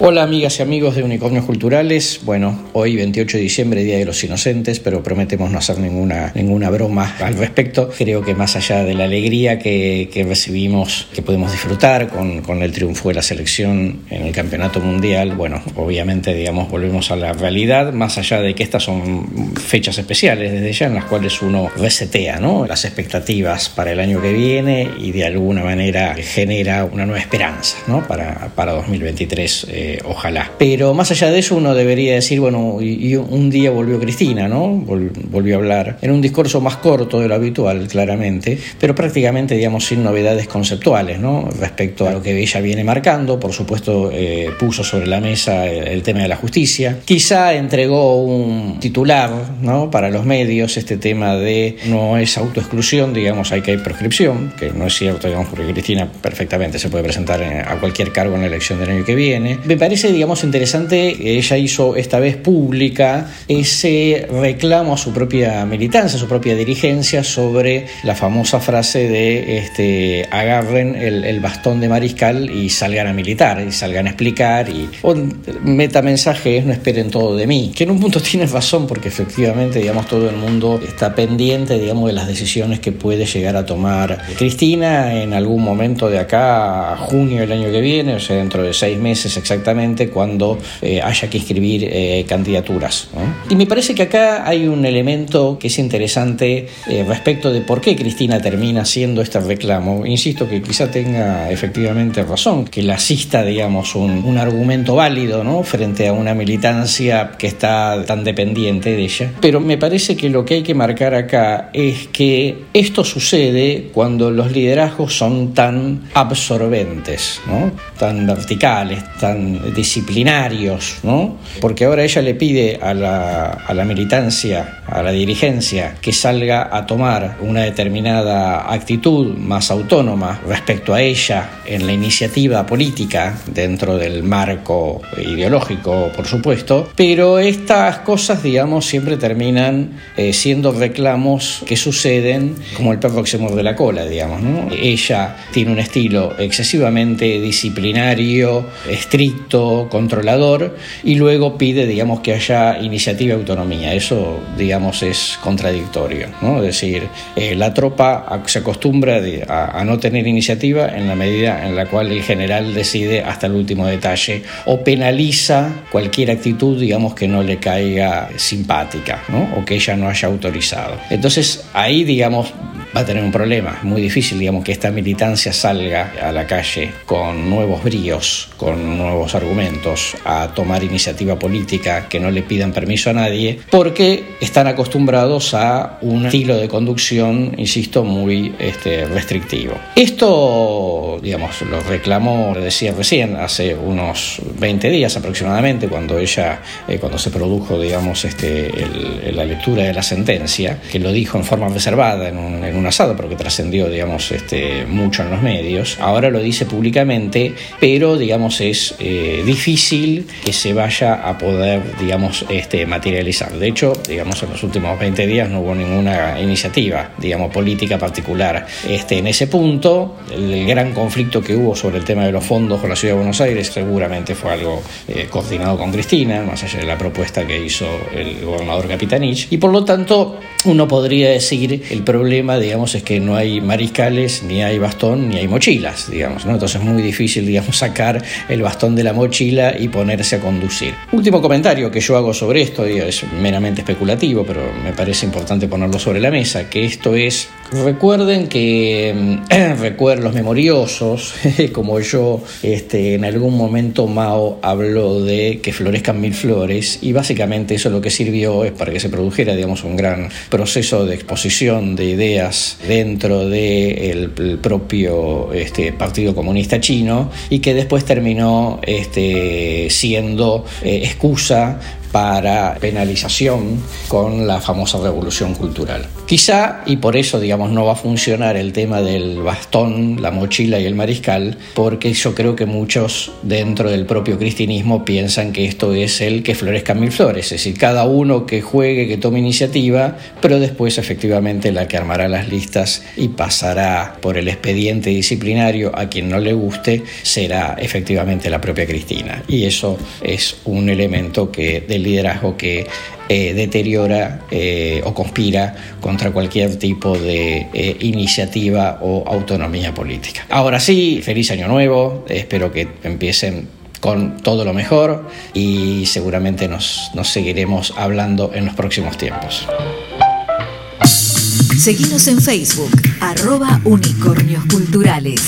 Hola amigas y amigos de Unicornios Culturales. Bueno, hoy 28 de diciembre, Día de los Inocentes, pero prometemos no hacer ninguna, ninguna broma al respecto. Creo que más allá de la alegría que, recibimos, que podemos disfrutar con, con, el triunfo de la selección en el Campeonato Mundial, bueno, obviamente, digamos, volvemos a la realidad, más allá de que estas son fechas especiales desde ya en las cuales uno resetea, ¿no? Las expectativas para el año que viene y de alguna manera genera una nueva esperanza, ¿no? Para, para 2023. Eh, eh, ojalá. Pero más allá de eso, uno debería decir, bueno, y, un día volvió Cristina, ¿no? volvió a hablar en un discurso más corto de lo habitual, claramente, pero prácticamente, digamos, sin novedades conceptuales, ¿no? Respecto a lo que ella viene marcando, por supuesto, eh, puso sobre la mesa el, tema de la justicia. Quizá entregó un titular, ¿no? Para los medios, este tema de no es autoexclusión, digamos, hay que hay proscripción, que no es cierto, digamos, porque Cristina perfectamente se puede presentar a cualquier cargo en la elección del año que viene me parece, digamos, interesante ella hizo esta vez pública ese reclamo a su propia militancia, a su propia dirigencia sobre la famosa frase de este, agarren el, bastón de mariscal y salgan a militar, y salgan a explicar, y un metamensaje es no esperen todo de mí, que en un punto tiene razón porque efectivamente, digamos, todo el mundo está pendiente, digamos, de las decisiones que puede llegar a tomar Cristina en algún momento de acá a junio del año que viene, o sea, dentro de seis meses exactamente cuando eh, haya que escribir eh, candidaturas. Y me parece que acá hay un elemento que es interesante eh, respecto de por qué Cristina termina haciendo este reclamo. Insisto que quizá tenga efectivamente razón, que la asista, digamos, un, un argumento válido ¿no? frente a una militancia que está tan dependiente de ella. Pero me parece que lo que hay que marcar acá es que esto sucede cuando los liderazgos son tan absorbentes, ¿no? tan verticales, tan disciplinarios, ¿no? Porque ahora ella le pide a la, a la militancia, a la dirigencia, que salga a tomar una determinada actitud más autónoma respecto a ella en la iniciativa política dentro del marco ideológico, por supuesto, pero estas cosas, digamos, siempre terminan eh, siendo reclamos que suceden como el perro que se muerde la cola, digamos. Ella tiene un estilo excesivamente disciplinario, estricto, controlador y luego pide, digamos, que haya iniciativa y autonomía. Eso, digamos, es contradictorio. ¿no? Es decir, eh, la tropa se acostumbra a, no tener iniciativa en la medida en la cual el general decide hasta el último detalle o penaliza cualquier actitud, digamos, que no le caiga simpática ¿no? o que ella no haya autorizado. Entonces, ahí, digamos, va a tener un problema. Es muy difícil, digamos, que esta militancia salga a la calle con nuevos bríos, con nuevos argumentos, a tomar iniciativa política que no le pidan permiso a nadie, porque están acostumbrados a un estilo de conducción, insisto, muy este, restrictivo. Esto, digamos, lo reclamó, decía recién, hace unos 20 días aproximadamente, cuando ella, eh, cuando se produjo, digamos, este, la lectura de la sentencia, que lo dijo en forma reservada en un, asado, pero que trascendió, digamos, este, mucho en los medios. Ahora lo dice públicamente, pero, digamos, es eh, difícil que se vaya a poder, digamos, este, materializar. De hecho, digamos, en los últimos 20 días no hubo ninguna iniciativa, digamos, política particular. Este, en ese punto, el, gran conflicto que hubo sobre el tema de los fondos con la Ciudad de Buenos Aires seguramente fue algo eh, coordinado con Cristina, más allá de la propuesta que hizo el gobernador Capitanich. Y por lo tanto, uno podría decir el problema, digamos, es que no hay mariscales, ni hay bastón, ni hay mochilas, digamos, ¿no? Entonces es muy difícil, digamos, sacar el bastón de la mochila y ponerse a conducir. Último comentario que yo hago sobre esto, es meramente especulativo, pero me parece importante ponerlo sobre la mesa, que esto es, recuerden que, recuerden los memoriosos, como yo, este, en algún momento Mao habló de que florezcan mil flores, y básicamente eso lo que sirvió es para que se produjera, digamos, un gran proceso de exposición de ideas dentro del propio este, Partido Comunista Chino y que después terminó este, siendo eh, excusa para penalización con la famosa revolución cultural. Quizá, y por eso digamos no va a funcionar el tema del bastón, la mochila y el mariscal, porque yo creo que muchos dentro del propio cristianismo piensan que esto es el que florezcan mil flores, es decir, cada uno que juegue, que tome iniciativa, pero después efectivamente la que armará las listas y pasará por el expediente disciplinario a quien no le guste será efectivamente la propia Cristina. Y eso es un elemento que, del liderazgo que eh, deteriora eh, o conspira contra cualquier tipo de eh, iniciativa o autonomía política. Ahora sí, feliz año nuevo, espero que empiecen con todo lo mejor y seguramente nos, nos seguiremos hablando en los próximos tiempos. Seguimos en Facebook, arroba unicornios culturales.